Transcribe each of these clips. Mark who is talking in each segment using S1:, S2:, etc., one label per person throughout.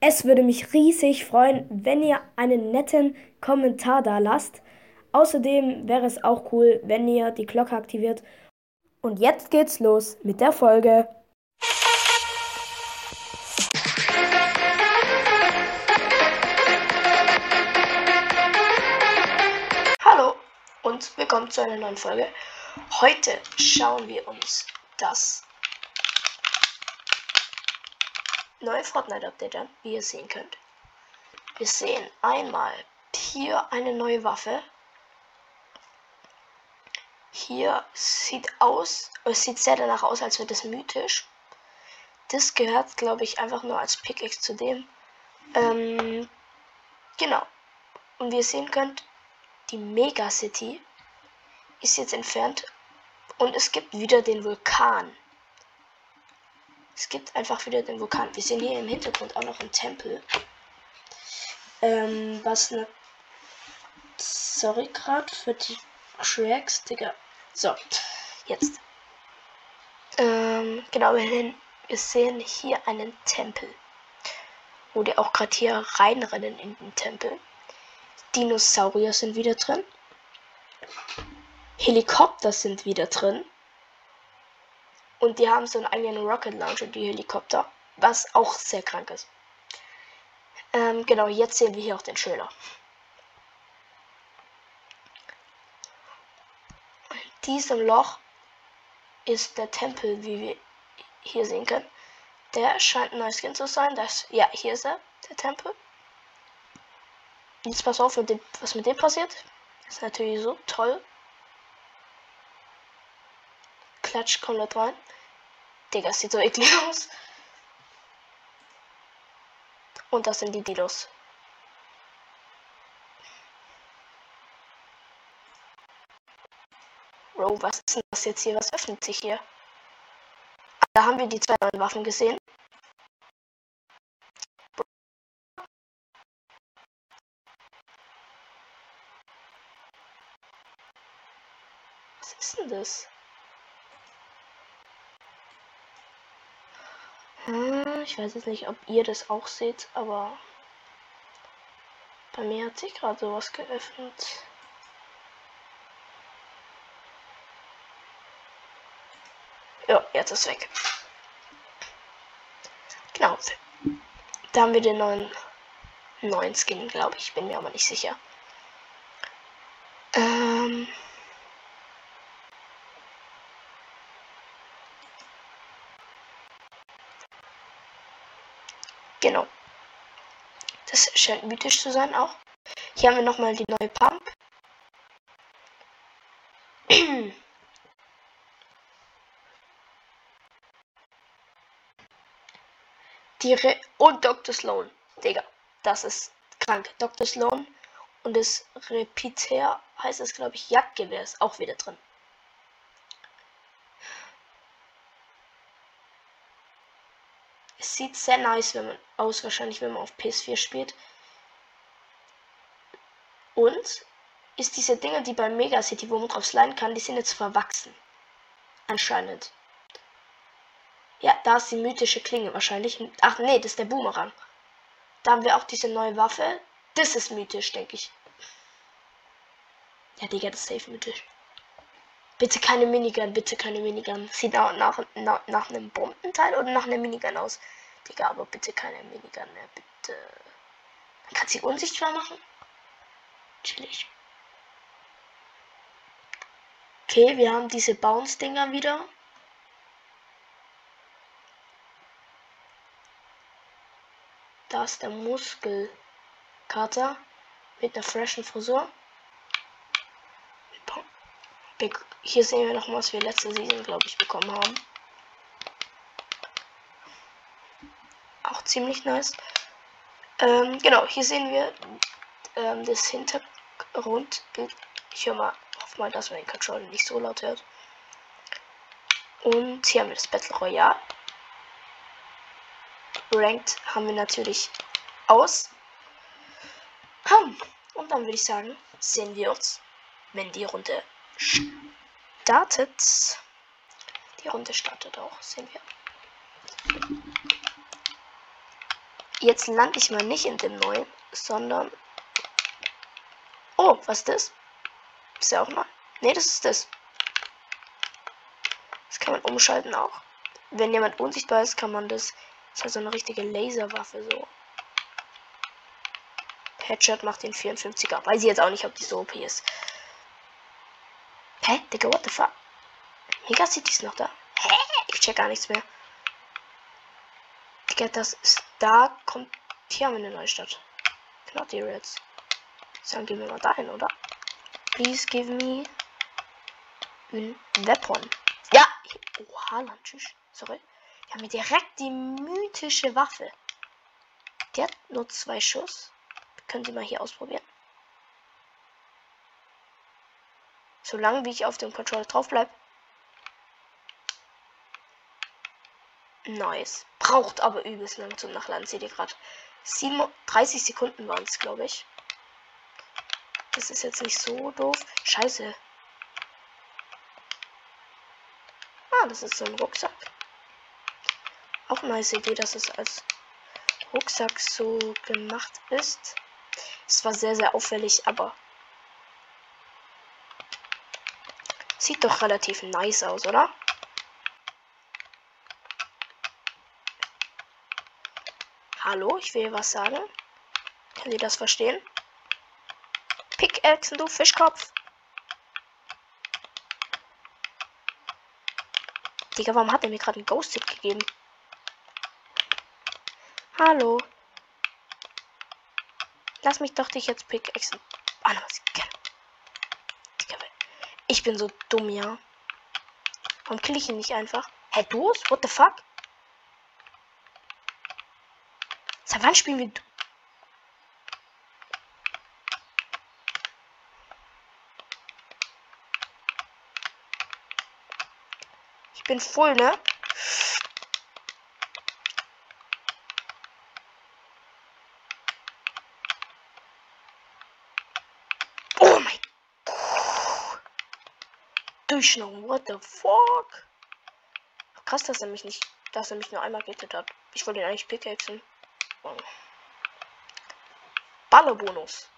S1: Es würde mich riesig freuen, wenn ihr einen netten Kommentar da lasst. Außerdem wäre es auch cool, wenn ihr die Glocke aktiviert. Und jetzt geht's los mit der Folge.
S2: Hallo und willkommen zu einer neuen Folge. Heute schauen wir uns das neue Fortnite-Update an, wie ihr sehen könnt. Wir sehen einmal hier eine neue Waffe. Hier sieht aus, es sieht sehr danach aus, als wäre das mythisch. Das gehört, glaube ich, einfach nur als Pickaxe zu dem. Ähm, genau. Und wie ihr sehen könnt, die Mega City ist jetzt entfernt und es gibt wieder den Vulkan. Es gibt einfach wieder den Vulkan. Wir sehen hier im Hintergrund auch noch einen Tempel. Ähm, was ne. Sorry gerade für die Cracks, Digga. So, jetzt. Ähm, genau, wir, wir sehen hier einen Tempel. Wo die auch gerade hier reinrennen in den Tempel. Dinosaurier sind wieder drin. Helikopter sind wieder drin. Und die haben so einen eigenen Rocket Launcher, die Helikopter. Was auch sehr krank ist. Ähm, genau, jetzt sehen wir hier auch den. In diesem Loch ist der Tempel, wie wir hier sehen können. Der scheint ein neues Skin zu sein. Das, ja, hier ist er, der Tempel. Jetzt pass auf, mit dem, was mit dem passiert. Ist natürlich so toll. Klatsch komplett rein. Digga, sieht so eklig aus. Und das sind die Dilos. Bro, was ist denn das jetzt hier? Was öffnet sich hier? Da haben wir die zwei neuen Waffen gesehen. Was ist denn das? Ich weiß jetzt nicht, ob ihr das auch seht, aber bei mir hat sich gerade sowas geöffnet. Ja, jetzt ist weg. Genau. Da haben wir den neuen, neuen Skin, glaube ich. Bin mir aber nicht sicher. Ähm. Genau. Das scheint mythisch zu sein auch. Hier haben wir nochmal die neue Pump. Die Re und Dr. Sloan. Digga, das ist krank. Dr. Sloan und das Repeater heißt es, glaube ich, Jagdgewehr ist auch wieder drin. Es sieht sehr nice wenn man, aus, wahrscheinlich, wenn man auf PS4 spielt. Und ist diese Dinge, die bei Mega City, wo man drauf sliden kann, die sind jetzt verwachsen. Anscheinend. Ja, da ist die mythische Klinge wahrscheinlich. Ach nee, das ist der Boomerang. Da haben wir auch diese neue Waffe. Das ist mythisch, denke ich. Ja, Digga, das ist safe mythisch. Bitte keine Minigun, bitte keine Minigun. Sieht nach, nach, nach, nach einem Bombenteil oder nach einer Minigun aus. Digga, aber bitte keine Minigun mehr, bitte. Man kann sie unsichtbar machen. Chillig. Okay, wir haben diese Bounce-Dinger wieder. Da ist der Muskelkater mit einer freshen Frisur. Hier sehen wir noch mal, was wir letzte Season, glaube ich, bekommen haben. Auch ziemlich nice. Ähm, genau, hier sehen wir ähm, das Hintergrundbild. Ich höre mal, hoffe mal, dass man den Controller nicht so laut hört. Und hier haben wir das Battle Royale. Ranked haben wir natürlich aus. Und dann würde ich sagen, sehen wir uns, wenn die Runde startet. Die Runde startet auch, sehen wir. Jetzt lande ich mal nicht in dem neuen, sondern. Oh, was ist das? Ist ja auch mal. Ne, das ist das. Das kann man umschalten auch. Wenn jemand unsichtbar ist, kann man das. Das ist halt so eine richtige Laserwaffe so. Headshot macht den 54er. Weiß ich jetzt auch nicht, ob die so OP ist. Hä? Digga, what the fuck? Mega City ist noch da. Hä? Ich check gar nichts mehr. Digga, das ist. Da kommt. Hier haben wir eine neue Stadt. Not die Reds. Dann gehen wir mal dahin, oder? Please give me. Ein Weapon. Ja! Oha, Lunches. Sorry. Wir haben hier direkt die mythische Waffe. Die hat nur zwei Schuss. Können Sie mal hier ausprobieren. Solange wie ich auf dem Controller drauf bleibe. Nice. Braucht aber übelst lang zum Nachladen. Seht ihr gerade. 30 Sekunden waren es, glaube ich. Das ist jetzt nicht so doof. Scheiße. Ah, das ist so ein Rucksack. Auch eine nice Idee, dass es als Rucksack so gemacht ist. Es war sehr, sehr auffällig, aber sieht doch relativ nice aus, oder? Hallo, ich will was sagen. Können Sie das verstehen? Pickaxe, du Fischkopf. Digga, warum hat er mir gerade einen Ghost-Hit gegeben? Hallo. Lass mich doch dich jetzt pickaxen. Ah, ich bin so dumm, ja. Warum kill ich ihn nicht einfach? Hä, du? What the fuck? Seit wann spielen wir... Ich bin voll, ne? Oh mein Durchschnauben, what the fuck? Krass, dass er mich nicht, dass er mich nur einmal gerettet hat. Ich wollte ihn eigentlich pickaxen. Ballerbonus.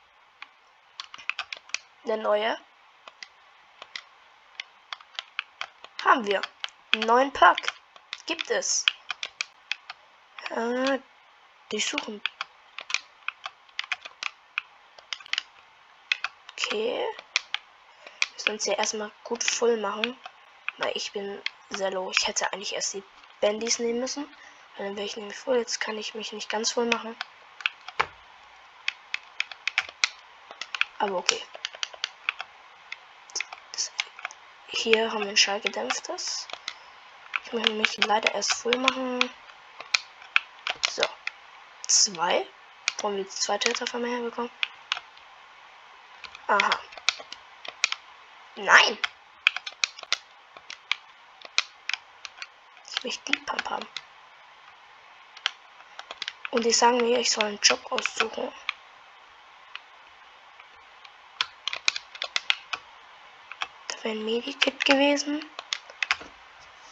S2: Der neue. Haben wir. Einen neuen Pack. Gibt es. Äh, durchsuchen. Okay. Uns hier erstmal gut voll machen. Weil ich bin sehr low. Ich hätte eigentlich erst die Bandys nehmen müssen. Dann wäre ich nämlich voll. Jetzt kann ich mich nicht ganz voll machen. Aber okay. Hier haben wir ein schallgedämpftes. Ich muss mich leider erst voll machen. So. Zwei. Wollen wir die zweite Treffer mehr herbekommen? Aha. Nein! Ich möchte die Pump haben. Und die sagen mir, ich soll einen Job aussuchen. Da wäre ein Medikit gewesen.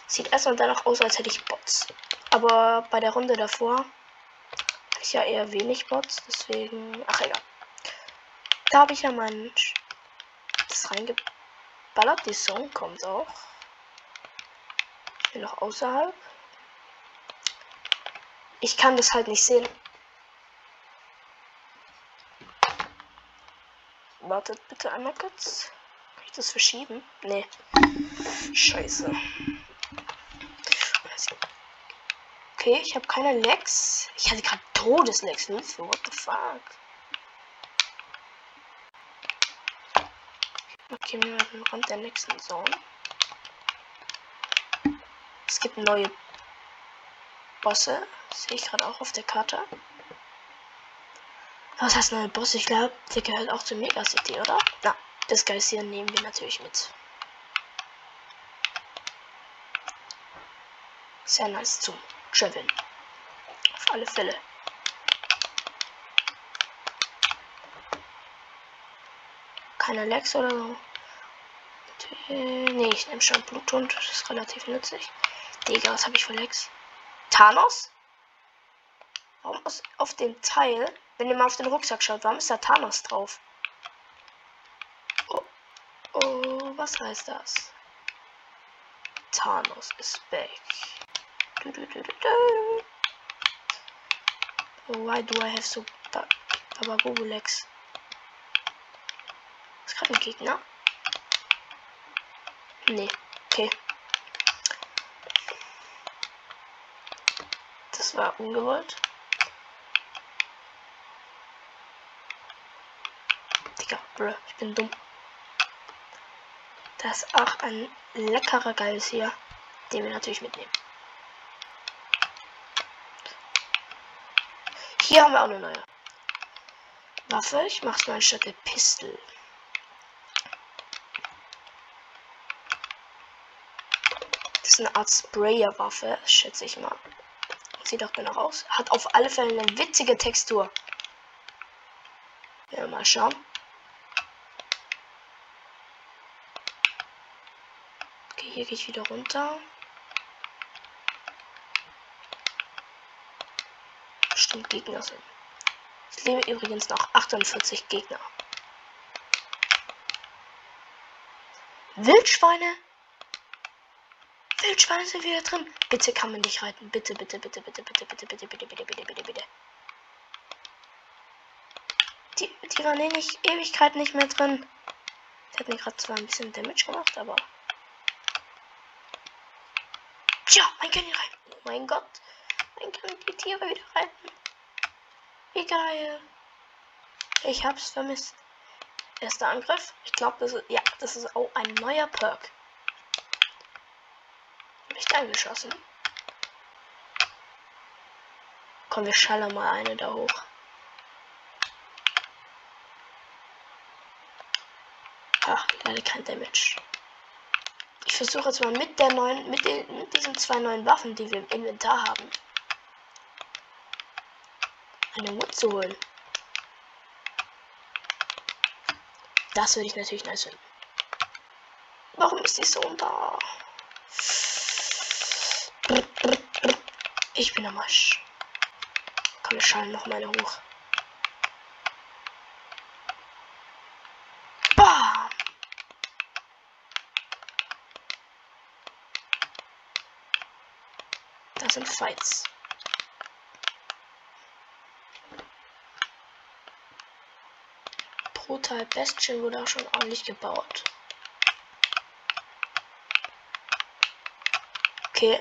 S2: Sieht erstmal danach aus, als hätte ich Bots. Aber bei der Runde davor hatte ich ja eher wenig Bots, deswegen. Ach egal. Da habe ich ja mein das reingeballert. Die Song kommt auch. Ich bin noch außerhalb. Ich kann das halt nicht sehen. Wartet bitte einmal kurz. Kann ich das verschieben? Nee. Scheiße. Okay, ich habe keine Lex. Ich hatte gerade Todeslex. What the fuck? Okay, wir den Rand der nächsten Zone. Es gibt neue Bosse. Sehe ich gerade auch auf der Karte. Was heißt neue Boss? Ich glaube, der gehört auch zu Mega City, oder? Na, das Geist hier nehmen wir natürlich mit. Sehr nice zum Traveln. Auf alle Fälle. Keine Lex oder so. Nee, ich nehme schon Bluthund. Das ist relativ nützlich. Digga, was habe ich für Lex? Thanos? Warum ist auf dem Teil, wenn ihr mal auf den Rucksack schaut, warum ist da Thanos drauf? Oh, oh was heißt das? Thanos is back. Du, du, du, Why do I have so Bababubulex? Ist gerade ein Gegner? Nee, okay. Das war ungewollt. Digga, bruh, ich bin dumm. Das ist auch ein leckerer Geist hier, den wir natürlich mitnehmen. Hier haben wir auch eine neue Waffe. Ich mach's mal anstatt der Pistol. Eine Art Sprayer-Waffe, schätze ich mal. Sieht auch genau aus. Hat auf alle Fälle eine witzige Textur. Ja, mal schauen. Okay, hier gehe ich wieder runter. Stimmt, Gegner sind. Es leben übrigens noch 48 Gegner. Wildschweine? Wildschweine sind wieder drin. Bitte kann man dich reiten. Bitte, bitte, bitte, bitte, bitte, bitte, bitte, bitte, bitte, bitte, bitte, bitte. Die, die waren eh nicht Ewigkeit nicht mehr drin. Die hat mir gerade zwar ein bisschen Damage gemacht, aber. Tja, mein König rein. Oh mein Gott. Mein König die Tiere wieder reiten. Wie geil. Ich hab's vermisst. Erster Angriff. Ich glaube, das ist. Ja, das ist auch ein neuer Perk nicht angeschossen. Komm, wir schallern mal eine da hoch. Ach, leider kein Damage. Ich versuche jetzt mal mit der neuen, mit, den, mit diesen zwei neuen Waffen, die wir im Inventar haben, eine Wood zu holen. Das würde ich natürlich nice finden. Warum ist die so da? Ich bin am Arsch. Komm, wir schalten noch meine hoch. Bam! Das sind Fights. Brutal Bestien wurde auch schon ordentlich gebaut. Okay.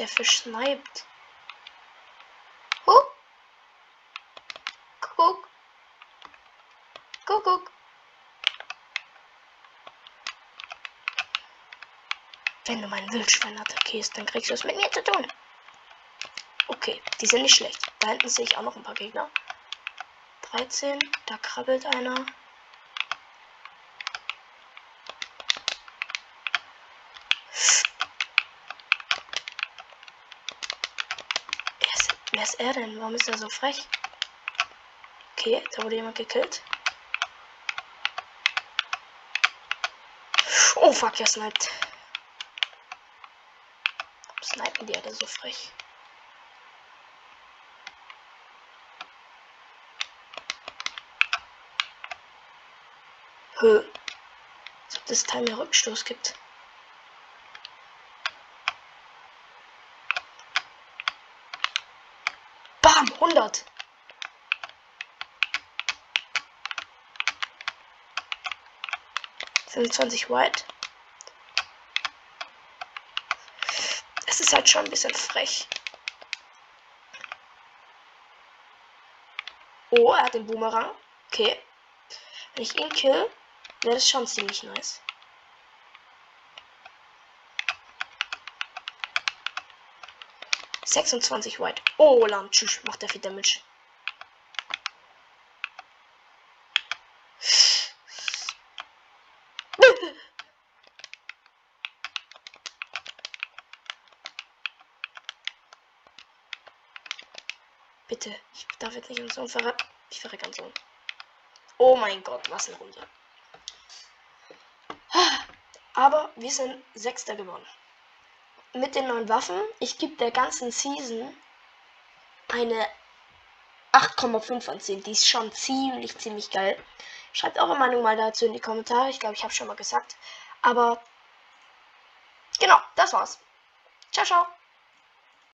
S2: Der Fisch sniped. Guck. Guck. Guck, guck. Wenn du mein Wildschwein attackierst, dann kriegst du es mit mir zu tun. Okay, die sind nicht schlecht. Da hinten sehe ich auch noch ein paar Gegner. 13, da krabbelt einer. Ist er denn? Warum ist er so frech? Okay, da wurde jemand gekillt. Oh fuck, er sniped. Snipen die alle so frech. Hö. Als ob das Teil mir Rückstoß gibt. Bam, 100. Fünfundzwanzig White. Es ist halt schon ein bisschen frech. Oh, er hat den Boomerang. Okay. Wenn ich ihn kill, wäre das schon ziemlich nice. 26 White. Oh, Land. Tschüss. Macht der viel Damage. Bitte. Ich darf jetzt nicht an Sohn verrecken. Ich verrecke an Sohn. Oh mein Gott, was eine Runde. Aber wir sind Sechster geworden. Mit den neuen Waffen. Ich gebe der ganzen Season eine 8,5 von 10. Die ist schon ziemlich, ziemlich geil. Schreibt eure Meinung mal dazu in die Kommentare. Ich glaube, ich habe schon mal gesagt. Aber genau, das war's. Ciao, ciao.